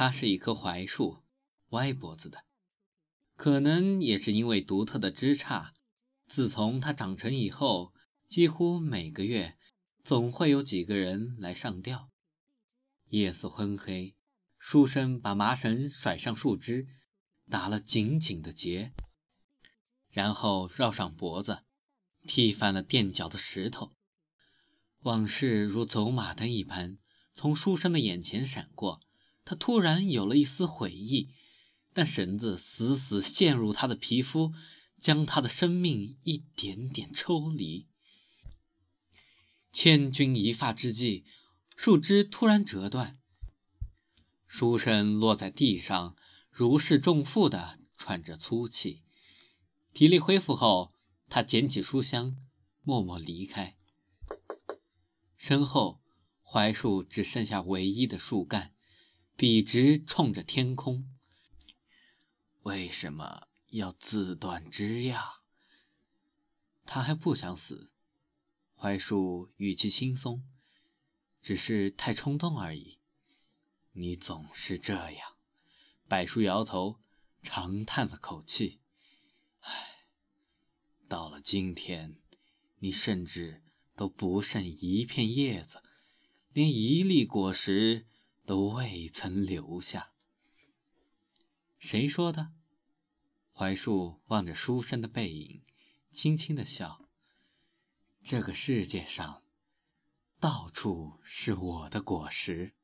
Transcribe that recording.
它是一棵槐树，歪脖子的。可能也是因为独特的枝杈，自从它长成以后，几乎每个月总会有几个人来上吊。夜色昏黑，书生把麻绳甩上树枝，打了紧紧的结，然后绕上脖子，踢翻了垫脚的石头。往事如走马灯一般从书生的眼前闪过，他突然有了一丝悔意，但绳子死死陷入他的皮肤，将他的生命一点点抽离。千钧一发之际，树枝突然折断，书生落在地上，如释重负地喘着粗气。体力恢复后，他捡起书箱，默默离开。身后，槐树只剩下唯一的树干，笔直冲着天空。为什么要自断枝呀？他还不想死。槐树语气轻松，只是太冲动而已。你总是这样。柏树摇头，长叹了口气：“唉，到了今天，你甚至……”都不剩一片叶子，连一粒果实都未曾留下。谁说的？槐树望着书生的背影，轻轻的笑。这个世界上，到处是我的果实。